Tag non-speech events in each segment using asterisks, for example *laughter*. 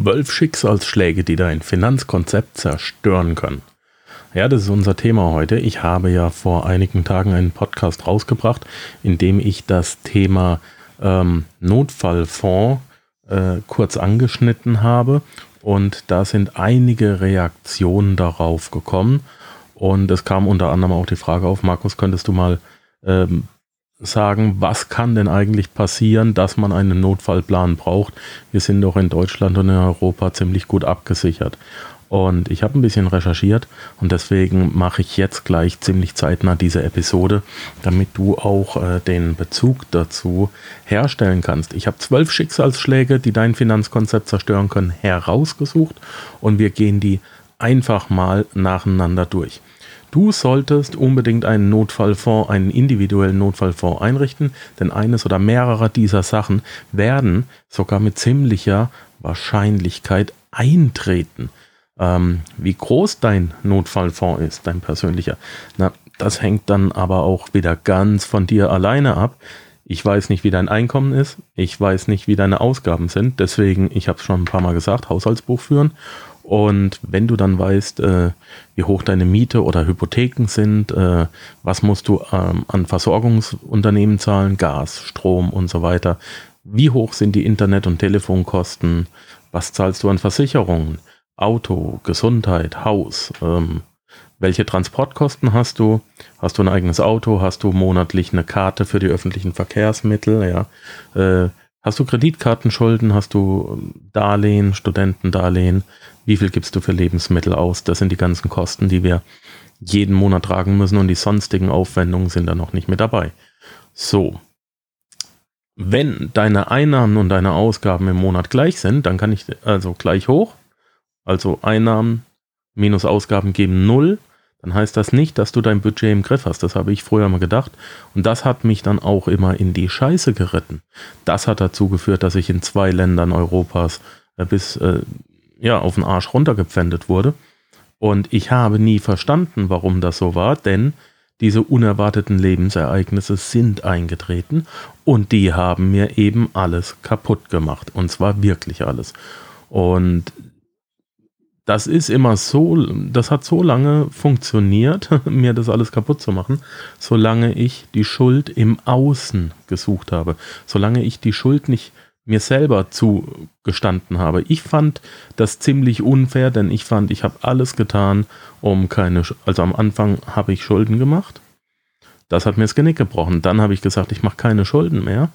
Zwölf Schicksalsschläge, die dein Finanzkonzept zerstören können. Ja, das ist unser Thema heute. Ich habe ja vor einigen Tagen einen Podcast rausgebracht, in dem ich das Thema ähm, Notfallfonds äh, kurz angeschnitten habe. Und da sind einige Reaktionen darauf gekommen. Und es kam unter anderem auch die Frage auf, Markus, könntest du mal ähm, sagen, was kann denn eigentlich passieren, dass man einen Notfallplan braucht. Wir sind doch in Deutschland und in Europa ziemlich gut abgesichert. Und ich habe ein bisschen recherchiert und deswegen mache ich jetzt gleich ziemlich zeitnah diese Episode, damit du auch äh, den Bezug dazu herstellen kannst. Ich habe zwölf Schicksalsschläge, die dein Finanzkonzept zerstören können, herausgesucht und wir gehen die einfach mal nacheinander durch. Du solltest unbedingt einen Notfallfonds, einen individuellen Notfallfonds einrichten, denn eines oder mehrere dieser Sachen werden sogar mit ziemlicher Wahrscheinlichkeit eintreten. Ähm, wie groß dein Notfallfonds ist, dein persönlicher, na, das hängt dann aber auch wieder ganz von dir alleine ab. Ich weiß nicht, wie dein Einkommen ist. Ich weiß nicht, wie deine Ausgaben sind. Deswegen, ich habe es schon ein paar Mal gesagt, Haushaltsbuch führen. Und wenn du dann weißt, äh, wie hoch deine Miete oder Hypotheken sind, äh, was musst du ähm, an Versorgungsunternehmen zahlen, Gas, Strom und so weiter, wie hoch sind die Internet- und Telefonkosten, was zahlst du an Versicherungen, Auto, Gesundheit, Haus, ähm, welche Transportkosten hast du? Hast du ein eigenes Auto? Hast du monatlich eine Karte für die öffentlichen Verkehrsmittel? Ja. Äh, hast du Kreditkartenschulden? Hast du Darlehen, Studentendarlehen? Wie viel gibst du für Lebensmittel aus? Das sind die ganzen Kosten, die wir jeden Monat tragen müssen und die sonstigen Aufwendungen sind da noch nicht mit dabei. So. Wenn deine Einnahmen und deine Ausgaben im Monat gleich sind, dann kann ich also gleich hoch. Also Einnahmen minus Ausgaben geben null. Dann heißt das nicht, dass du dein Budget im Griff hast. Das habe ich früher mal gedacht. Und das hat mich dann auch immer in die Scheiße geritten. Das hat dazu geführt, dass ich in zwei Ländern Europas äh, bis äh, ja, auf den Arsch runtergepfändet wurde. Und ich habe nie verstanden, warum das so war, denn diese unerwarteten Lebensereignisse sind eingetreten und die haben mir eben alles kaputt gemacht. Und zwar wirklich alles. Und das ist immer so, das hat so lange funktioniert, *laughs* mir das alles kaputt zu machen, solange ich die Schuld im Außen gesucht habe. Solange ich die Schuld nicht mir selber zugestanden habe. Ich fand das ziemlich unfair, denn ich fand, ich habe alles getan, um keine, also am Anfang habe ich Schulden gemacht. Das hat mir das Genick gebrochen. Dann habe ich gesagt, ich mache keine Schulden mehr.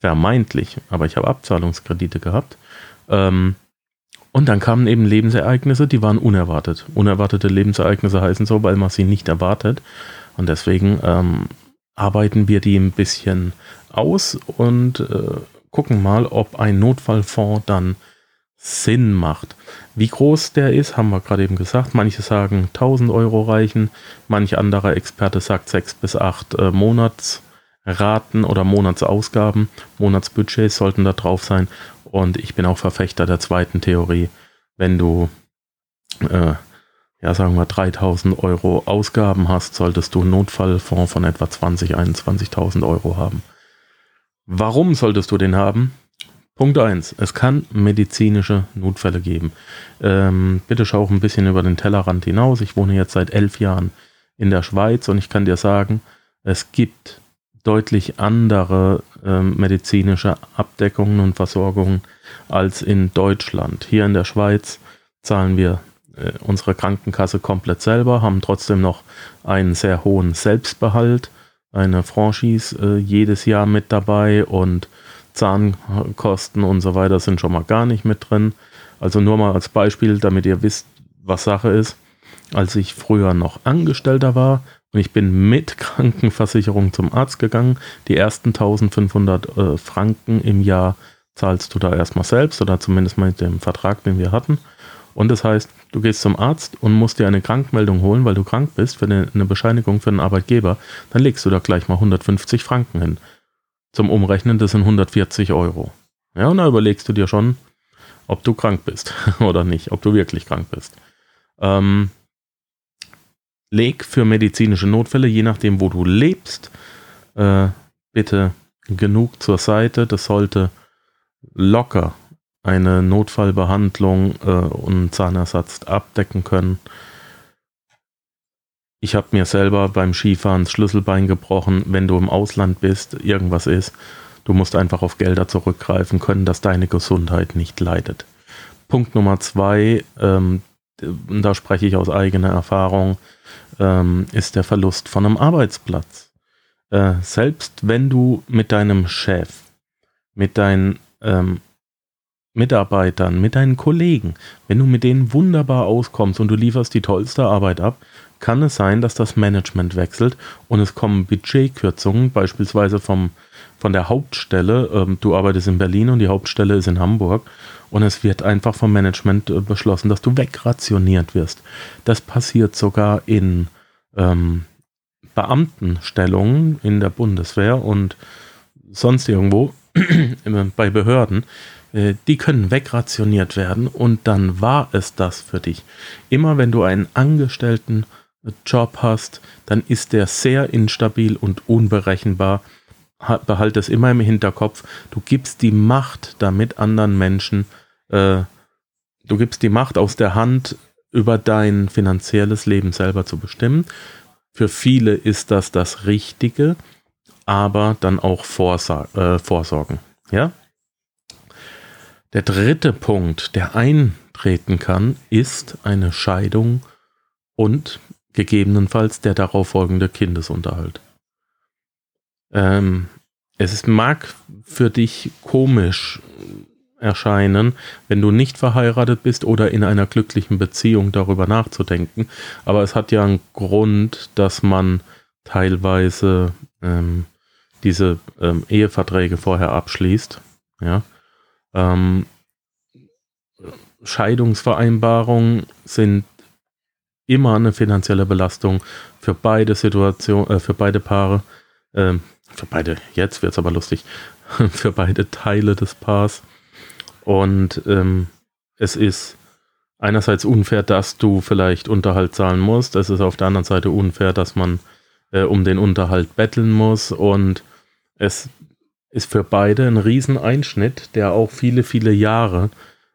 Vermeintlich, aber ich habe Abzahlungskredite gehabt. Ähm, und dann kamen eben Lebensereignisse, die waren unerwartet. Unerwartete Lebensereignisse heißen so, weil man sie nicht erwartet. Und deswegen ähm, arbeiten wir die ein bisschen aus und äh, gucken mal, ob ein Notfallfonds dann Sinn macht. Wie groß der ist, haben wir gerade eben gesagt. Manche sagen 1000 Euro reichen, manch anderer Experte sagt 6 bis 8 äh, Monatsraten oder Monatsausgaben. Monatsbudgets sollten da drauf sein. Und ich bin auch Verfechter der zweiten Theorie. Wenn du, äh, ja, sagen wir 3000 Euro Ausgaben hast, solltest du einen Notfallfonds von etwa 20, 21.000 Euro haben. Warum solltest du den haben? Punkt 1. Es kann medizinische Notfälle geben. Ähm, bitte schau auch ein bisschen über den Tellerrand hinaus. Ich wohne jetzt seit elf Jahren in der Schweiz und ich kann dir sagen, es gibt deutlich andere ähm, medizinische Abdeckungen und Versorgungen als in Deutschland. Hier in der Schweiz zahlen wir äh, unsere Krankenkasse komplett selber, haben trotzdem noch einen sehr hohen Selbstbehalt eine Franchise äh, jedes Jahr mit dabei und Zahnkosten und so weiter sind schon mal gar nicht mit drin. Also nur mal als Beispiel, damit ihr wisst, was Sache ist. Als ich früher noch Angestellter war und ich bin mit *laughs* Krankenversicherung zum Arzt gegangen, die ersten 1500 äh, Franken im Jahr zahlst du da erstmal selbst oder zumindest mit dem Vertrag, den wir hatten. Und das heißt, du gehst zum Arzt und musst dir eine Krankmeldung holen, weil du krank bist, für eine, Bescheinigung für einen Arbeitgeber. Dann legst du da gleich mal 150 Franken hin. Zum Umrechnen, das sind 140 Euro. Ja, und da überlegst du dir schon, ob du krank bist *laughs* oder nicht, ob du wirklich krank bist. Ähm, leg für medizinische Notfälle, je nachdem, wo du lebst, äh, bitte genug zur Seite. Das sollte locker eine Notfallbehandlung äh, und Zahnersatz abdecken können. Ich habe mir selber beim Skifahren das Schlüsselbein gebrochen. Wenn du im Ausland bist, irgendwas ist, du musst einfach auf Gelder zurückgreifen können, dass deine Gesundheit nicht leidet. Punkt Nummer zwei, ähm, da spreche ich aus eigener Erfahrung, ähm, ist der Verlust von einem Arbeitsplatz. Äh, selbst wenn du mit deinem Chef, mit deinen ähm, Mitarbeitern, mit deinen Kollegen, wenn du mit denen wunderbar auskommst und du lieferst die tollste Arbeit ab, kann es sein, dass das Management wechselt und es kommen Budgetkürzungen, beispielsweise vom, von der Hauptstelle. Ähm, du arbeitest in Berlin und die Hauptstelle ist in Hamburg und es wird einfach vom Management äh, beschlossen, dass du wegrationiert wirst. Das passiert sogar in ähm, Beamtenstellungen in der Bundeswehr und sonst irgendwo *clears throat* bei Behörden, die können wegrationiert werden und dann war es das für dich. Immer wenn du einen Angestellten Job hast, dann ist der sehr instabil und unberechenbar. Behalte es immer im Hinterkopf. Du gibst die Macht damit anderen Menschen, äh, du gibst die Macht aus der Hand, über dein finanzielles Leben selber zu bestimmen. Für viele ist das das Richtige, aber dann auch Vorsa äh, vorsorgen. Ja? Der dritte Punkt, der eintreten kann, ist eine Scheidung und gegebenenfalls der darauf folgende Kindesunterhalt. Ähm, es mag für dich komisch erscheinen, wenn du nicht verheiratet bist oder in einer glücklichen Beziehung darüber nachzudenken, aber es hat ja einen Grund, dass man teilweise ähm, diese ähm, Eheverträge vorher abschließt. Ja. Ähm, Scheidungsvereinbarungen sind immer eine finanzielle Belastung für beide Situationen, äh, für beide Paare, äh, für beide, jetzt wird es aber lustig, *laughs* für beide Teile des Paars. Und ähm, es ist einerseits unfair, dass du vielleicht Unterhalt zahlen musst. Es ist auf der anderen Seite unfair, dass man äh, um den Unterhalt betteln muss. Und es ist für beide ein Rieseneinschnitt, der auch viele, viele Jahre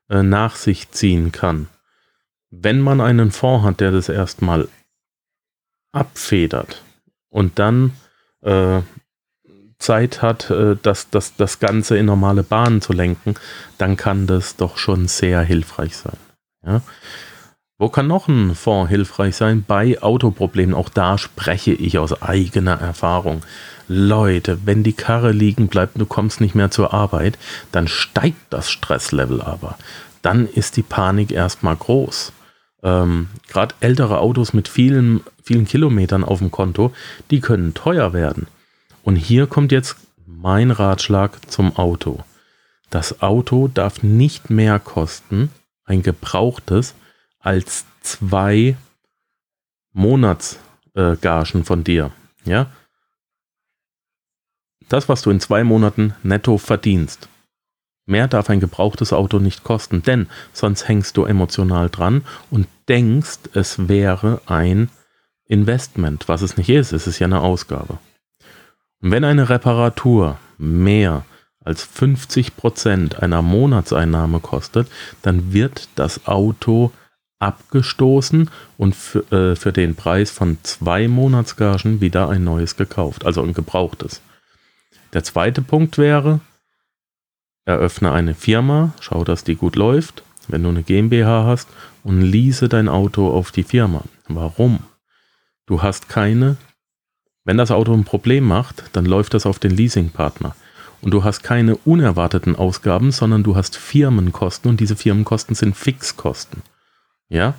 äh, nach sich ziehen kann wenn man einen Fonds hat, der das erstmal abfedert und dann äh, Zeit hat, äh, das, das, das Ganze in normale Bahnen zu lenken, dann kann das doch schon sehr hilfreich sein. Ja? Wo kann noch ein Fonds hilfreich sein? Bei Autoproblemen. Auch da spreche ich aus eigener Erfahrung. Leute, wenn die Karre liegen bleibt du kommst nicht mehr zur Arbeit, dann steigt das Stresslevel aber. Dann ist die Panik erstmal groß ähm, gerade ältere Autos mit vielen, vielen Kilometern auf dem Konto, die können teuer werden. Und hier kommt jetzt mein Ratschlag zum Auto. Das Auto darf nicht mehr kosten, ein gebrauchtes, als zwei Monatsgagen äh, von dir. Ja? Das, was du in zwei Monaten netto verdienst, Mehr darf ein gebrauchtes Auto nicht kosten, denn sonst hängst du emotional dran und denkst, es wäre ein Investment, was es nicht ist. Es ist ja eine Ausgabe. Und wenn eine Reparatur mehr als 50 Prozent einer Monatseinnahme kostet, dann wird das Auto abgestoßen und für, äh, für den Preis von zwei Monatsgagen wieder ein neues gekauft, also ein gebrauchtes. Der zweite Punkt wäre, Eröffne eine Firma, schau, dass die gut läuft, wenn du eine GmbH hast, und lease dein Auto auf die Firma. Warum? Du hast keine, wenn das Auto ein Problem macht, dann läuft das auf den Leasingpartner. Und du hast keine unerwarteten Ausgaben, sondern du hast Firmenkosten und diese Firmenkosten sind Fixkosten. Ja?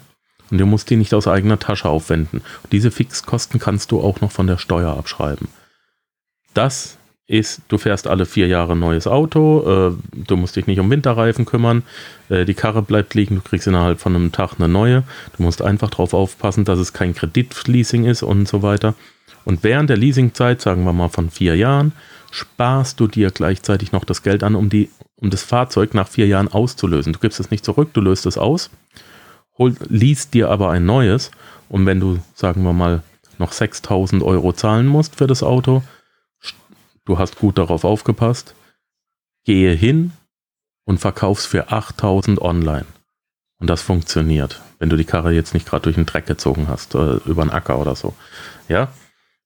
Und du musst die nicht aus eigener Tasche aufwenden. Und diese Fixkosten kannst du auch noch von der Steuer abschreiben. Das ist, du fährst alle vier Jahre ein neues Auto, äh, du musst dich nicht um Winterreifen kümmern, äh, die Karre bleibt liegen, du kriegst innerhalb von einem Tag eine neue. Du musst einfach darauf aufpassen, dass es kein Kreditleasing ist und so weiter. Und während der Leasingzeit, sagen wir mal von vier Jahren, sparst du dir gleichzeitig noch das Geld an, um, die, um das Fahrzeug nach vier Jahren auszulösen. Du gibst es nicht zurück, du löst es aus, hol, liest dir aber ein neues. Und wenn du, sagen wir mal, noch 6000 Euro zahlen musst für das Auto, du hast gut darauf aufgepasst, gehe hin und verkaufst für 8000 online. Und das funktioniert, wenn du die Karre jetzt nicht gerade durch den Dreck gezogen hast, äh, über einen Acker oder so. Ja,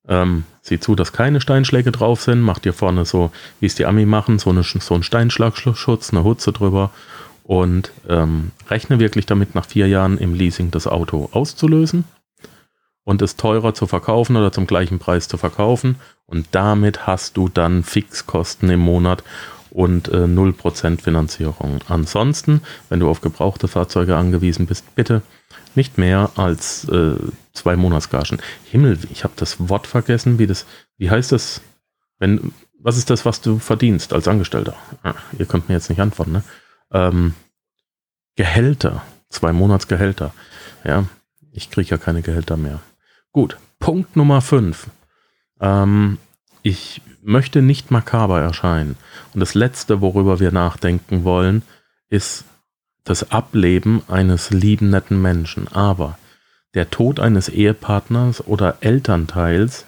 ähm, sieh zu, dass keine Steinschläge drauf sind. Mach dir vorne so, wie es die Ami machen, so, eine, so einen Steinschlagschutz, eine Hutze drüber und ähm, rechne wirklich damit, nach vier Jahren im Leasing das Auto auszulösen und es teurer zu verkaufen oder zum gleichen Preis zu verkaufen. Und damit hast du dann Fixkosten im Monat und äh, 0% Finanzierung. Ansonsten, wenn du auf gebrauchte Fahrzeuge angewiesen bist, bitte nicht mehr als äh, zwei Monatsgagen. Himmel, ich habe das Wort vergessen, wie das, wie heißt das, wenn, was ist das, was du verdienst als Angestellter? Ah, ihr könnt mir jetzt nicht antworten, ne? Ähm, Gehälter, zwei Monatsgehälter. Ja, ich kriege ja keine Gehälter mehr. Gut, Punkt Nummer 5. Ähm, ich möchte nicht makaber erscheinen. Und das Letzte, worüber wir nachdenken wollen, ist das Ableben eines lieben, netten Menschen. Aber der Tod eines Ehepartners oder Elternteils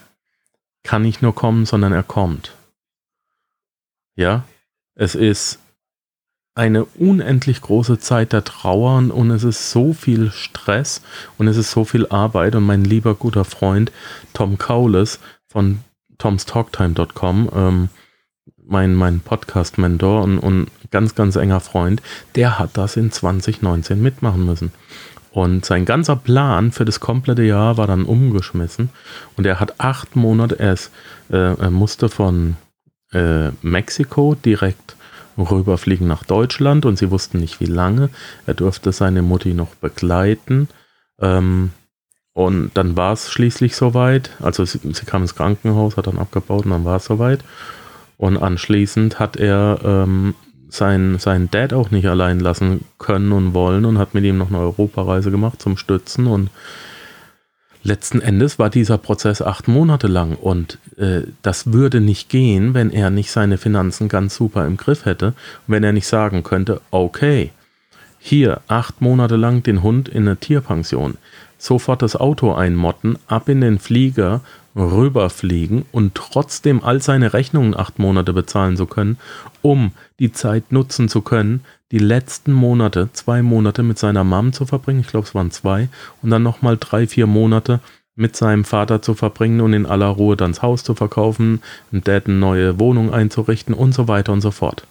kann nicht nur kommen, sondern er kommt. Ja, es ist eine unendlich große Zeit der Trauer und es ist so viel Stress und es ist so viel Arbeit und mein lieber guter Freund Tom Kaules von tomstalktime.com, ähm, mein, mein Podcast-Mentor und, und ganz, ganz enger Freund, der hat das in 2019 mitmachen müssen. Und sein ganzer Plan für das komplette Jahr war dann umgeschmissen. Und er hat acht Monate, erst, äh, er musste von äh, Mexiko direkt rüberfliegen nach Deutschland und sie wussten nicht wie lange. Er durfte seine Mutti noch begleiten. Ähm, und dann war es schließlich soweit. Also sie, sie, kam ins Krankenhaus, hat dann abgebaut und dann war es soweit. Und anschließend hat er ähm, seinen, seinen Dad auch nicht allein lassen können und wollen und hat mit ihm noch eine Europareise gemacht zum Stützen und letzten Endes war dieser Prozess acht Monate lang und äh, das würde nicht gehen, wenn er nicht seine Finanzen ganz super im Griff hätte wenn er nicht sagen könnte, okay, hier acht Monate lang den Hund in eine Tierpension, sofort das Auto einmotten, ab in den Flieger, rüberfliegen und trotzdem all seine Rechnungen acht Monate bezahlen zu können, um die Zeit nutzen zu können, die letzten Monate, zwei Monate mit seiner Mom zu verbringen, ich glaube es waren zwei, und dann nochmal drei, vier Monate mit seinem Vater zu verbringen und in aller Ruhe dann das Haus zu verkaufen, dem Dad eine neue Wohnung einzurichten und so weiter und so fort.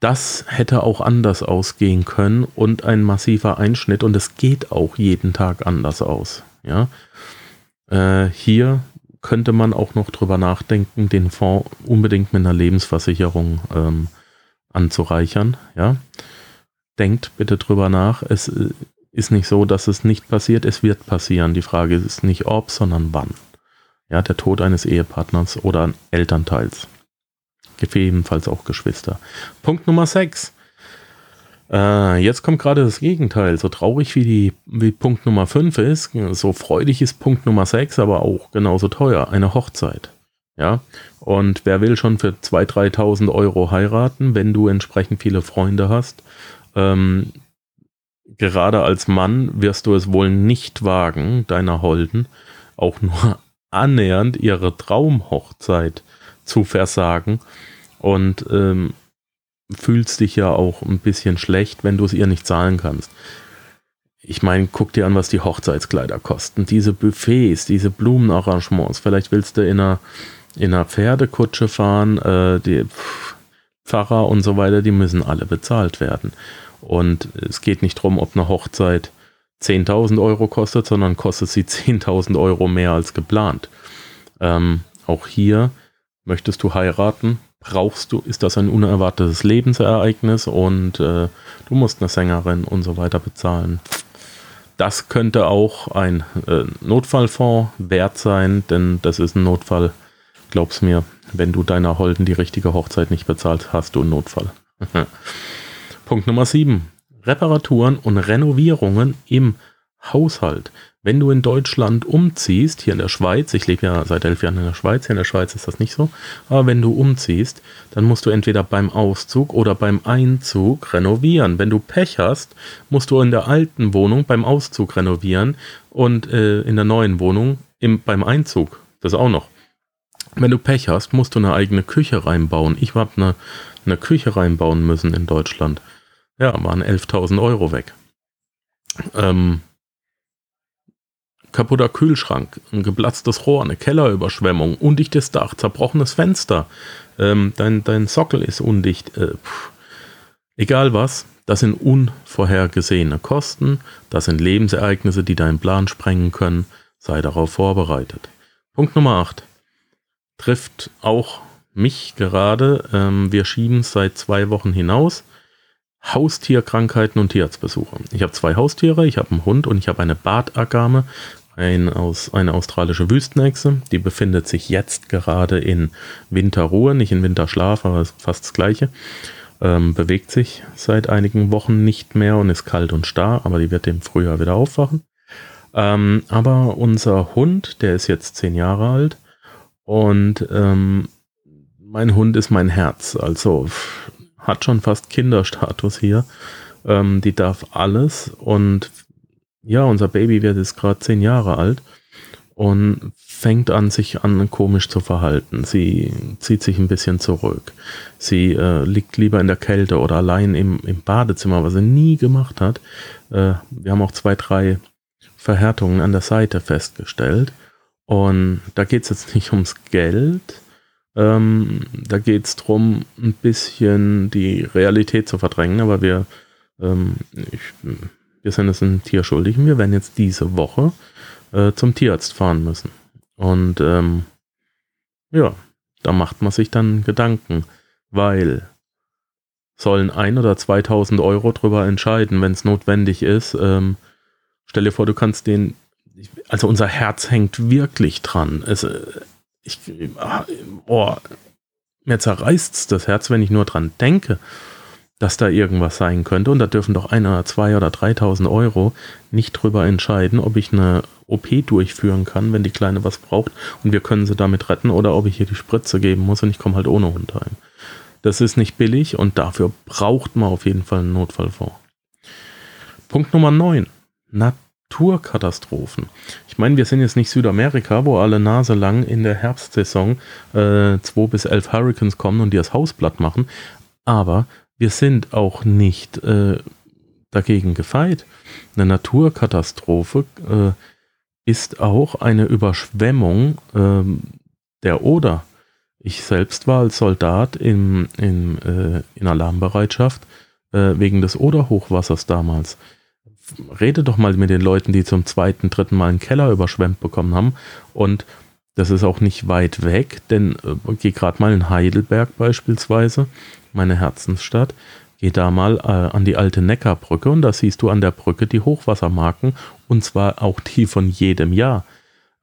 Das hätte auch anders ausgehen können und ein massiver Einschnitt und es geht auch jeden Tag anders aus. Ja, äh, hier könnte man auch noch drüber nachdenken, den Fonds unbedingt mit einer Lebensversicherung ähm, anzureichern. Ja, denkt bitte drüber nach. Es äh, ist nicht so, dass es nicht passiert. Es wird passieren. Die Frage ist nicht ob, sondern wann. Ja, der Tod eines Ehepartners oder Elternteils. Gegebenenfalls auch Geschwister. Punkt Nummer 6. Äh, jetzt kommt gerade das Gegenteil. So traurig wie, die, wie Punkt Nummer 5 ist, so freudig ist Punkt Nummer 6, aber auch genauso teuer. Eine Hochzeit. Ja, und wer will schon für 2.000, 3.000 Euro heiraten, wenn du entsprechend viele Freunde hast? Ähm, gerade als Mann wirst du es wohl nicht wagen, deiner Holden auch nur *laughs* annähernd ihre Traumhochzeit zu versagen. Und ähm, fühlst dich ja auch ein bisschen schlecht, wenn du es ihr nicht zahlen kannst. Ich meine, guck dir an, was die Hochzeitskleider kosten. Diese Buffets, diese Blumenarrangements. Vielleicht willst du in einer, in einer Pferdekutsche fahren. Äh, die Pfarrer und so weiter, die müssen alle bezahlt werden. Und es geht nicht darum, ob eine Hochzeit 10.000 Euro kostet, sondern kostet sie *laughs* 10.000 Euro mehr als geplant. Ähm, auch hier möchtest du heiraten, brauchst du, ist das ein unerwartetes Lebensereignis und äh, du musst eine Sängerin und so weiter bezahlen. Das könnte auch ein äh, Notfallfonds wert sein, denn das ist ein Notfall. Glaub's mir, wenn du deiner Holden die richtige Hochzeit nicht bezahlt, hast du einen Notfall. *laughs* Punkt Nummer 7. Reparaturen und Renovierungen im Haushalt wenn du in Deutschland umziehst, hier in der Schweiz, ich lebe ja seit elf Jahren in der Schweiz, hier in der Schweiz ist das nicht so, aber wenn du umziehst, dann musst du entweder beim Auszug oder beim Einzug renovieren. Wenn du Pech hast, musst du in der alten Wohnung beim Auszug renovieren und äh, in der neuen Wohnung im, beim Einzug, das auch noch. Wenn du Pech hast, musst du eine eigene Küche reinbauen. Ich habe eine, eine Küche reinbauen müssen in Deutschland. Ja, waren 11.000 Euro weg. Ähm, kaputter Kühlschrank, ein geplatztes Rohr, eine Kellerüberschwemmung, undichtes Dach, zerbrochenes Fenster, ähm, dein, dein Sockel ist undicht. Äh, egal was, das sind unvorhergesehene Kosten, das sind Lebensereignisse, die deinen Plan sprengen können. Sei darauf vorbereitet. Punkt Nummer 8 trifft auch mich gerade. Ähm, wir schieben seit zwei Wochen hinaus. Haustierkrankheiten und Tierarztbesuche. Ich habe zwei Haustiere, ich habe einen Hund und ich habe eine Bartagame, ein aus, eine australische Wüstenechse. Die befindet sich jetzt gerade in Winterruhe, nicht in Winterschlaf, aber fast das gleiche. Ähm, bewegt sich seit einigen Wochen nicht mehr und ist kalt und starr, aber die wird im Frühjahr wieder aufwachen. Ähm, aber unser Hund, der ist jetzt zehn Jahre alt und ähm, mein Hund ist mein Herz, also hat schon fast Kinderstatus hier. Ähm, die darf alles und ja, unser Baby wird jetzt gerade zehn Jahre alt und fängt an, sich an komisch zu verhalten. Sie zieht sich ein bisschen zurück. Sie äh, liegt lieber in der Kälte oder allein im, im Badezimmer, was sie nie gemacht hat. Äh, wir haben auch zwei, drei Verhärtungen an der Seite festgestellt. Und da geht es jetzt nicht ums Geld. Ähm, da geht es darum, ein bisschen die Realität zu verdrängen, aber wir, ähm, ich, wir sind es ein Tier schuldig. Wir werden jetzt diese Woche äh, zum Tierarzt fahren müssen. Und ähm, ja, da macht man sich dann Gedanken, weil sollen ein oder 2000 Euro drüber entscheiden, wenn es notwendig ist. Ähm, stell dir vor, du kannst den, also unser Herz hängt wirklich dran. Es, äh, ich, oh, mir zerreißt das Herz, wenn ich nur dran denke, dass da irgendwas sein könnte. Und da dürfen doch ein oder zwei oder 3000 Euro nicht drüber entscheiden, ob ich eine OP durchführen kann, wenn die Kleine was braucht und wir können sie damit retten oder ob ich hier die Spritze geben muss und ich komme halt ohne Hund heim. Das ist nicht billig und dafür braucht man auf jeden Fall einen Notfallfonds. Punkt Nummer 9. Naturkatastrophen. Ich meine, wir sind jetzt nicht Südamerika, wo alle Nase lang in der Herbstsaison äh, 2 bis 11 Hurricanes kommen und die das Haus platt machen, aber wir sind auch nicht äh, dagegen gefeit. Eine Naturkatastrophe äh, ist auch eine Überschwemmung äh, der Oder. Ich selbst war als Soldat im, im, äh, in Alarmbereitschaft äh, wegen des Oderhochwassers damals. Rede doch mal mit den Leuten, die zum zweiten, dritten Mal einen Keller überschwemmt bekommen haben. Und das ist auch nicht weit weg, denn äh, geh gerade mal in Heidelberg beispielsweise meine Herzensstadt, geh da mal äh, an die alte Neckarbrücke und da siehst du an der Brücke die Hochwassermarken und zwar auch die von jedem Jahr.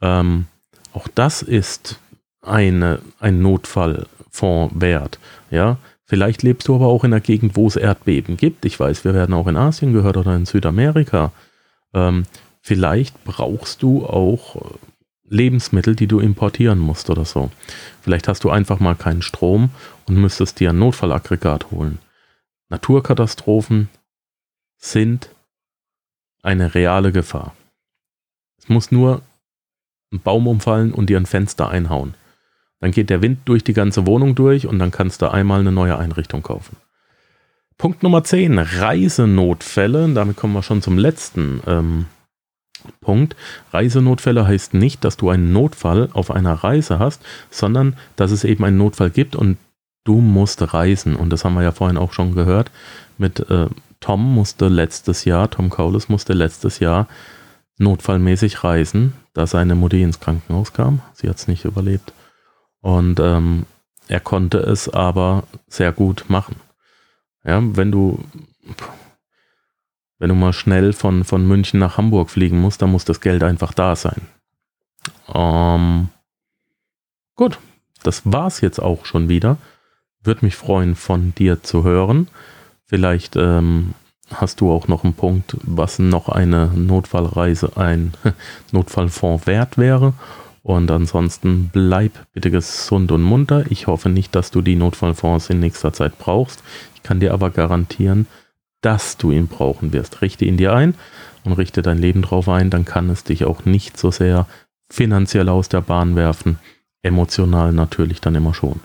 Ähm, auch das ist eine, ein Notfallfonds wert. Ja, vielleicht lebst du aber auch in einer Gegend, wo es Erdbeben gibt. Ich weiß, wir werden auch in Asien gehört oder in Südamerika. Ähm, vielleicht brauchst du auch Lebensmittel, die du importieren musst oder so. Vielleicht hast du einfach mal keinen Strom und müsstest dir ein Notfallaggregat holen. Naturkatastrophen sind eine reale Gefahr. Es muss nur ein Baum umfallen und dir ein Fenster einhauen. Dann geht der Wind durch die ganze Wohnung durch und dann kannst du einmal eine neue Einrichtung kaufen. Punkt Nummer 10, Reisenotfälle. Damit kommen wir schon zum letzten ähm, Punkt. Reisenotfälle heißt nicht, dass du einen Notfall auf einer Reise hast, sondern dass es eben einen Notfall gibt und du musst reisen. Und das haben wir ja vorhin auch schon gehört. Mit äh, Tom musste letztes Jahr, Tom Kaulis musste letztes Jahr notfallmäßig reisen, da seine Mutti ins Krankenhaus kam. Sie hat es nicht überlebt. Und ähm, er konnte es aber sehr gut machen. Ja, wenn du wenn du mal schnell von, von München nach Hamburg fliegen musst, dann muss das Geld einfach da sein. Ähm, gut, das war's jetzt auch schon wieder. Würde mich freuen, von dir zu hören. Vielleicht ähm, hast du auch noch einen Punkt, was noch eine Notfallreise, ein *laughs* Notfallfonds wert wäre. Und ansonsten bleib bitte gesund und munter. Ich hoffe nicht, dass du die Notfallfonds in nächster Zeit brauchst. Ich kann dir aber garantieren, dass du ihn brauchen wirst. Richte ihn dir ein und richte dein Leben drauf ein, dann kann es dich auch nicht so sehr finanziell aus der Bahn werfen. emotional natürlich dann immer schon.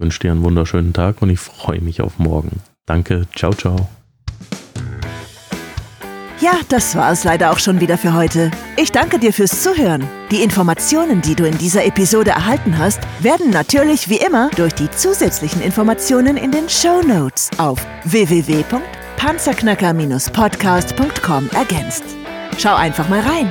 Wünsche dir einen wunderschönen Tag und ich freue mich auf morgen. Danke, ciao, ciao. Ja, das war es leider auch schon wieder für heute. Ich danke dir fürs Zuhören. Die Informationen, die du in dieser Episode erhalten hast, werden natürlich wie immer durch die zusätzlichen Informationen in den Show Notes auf www.panzerknacker-podcast.com ergänzt. Schau einfach mal rein.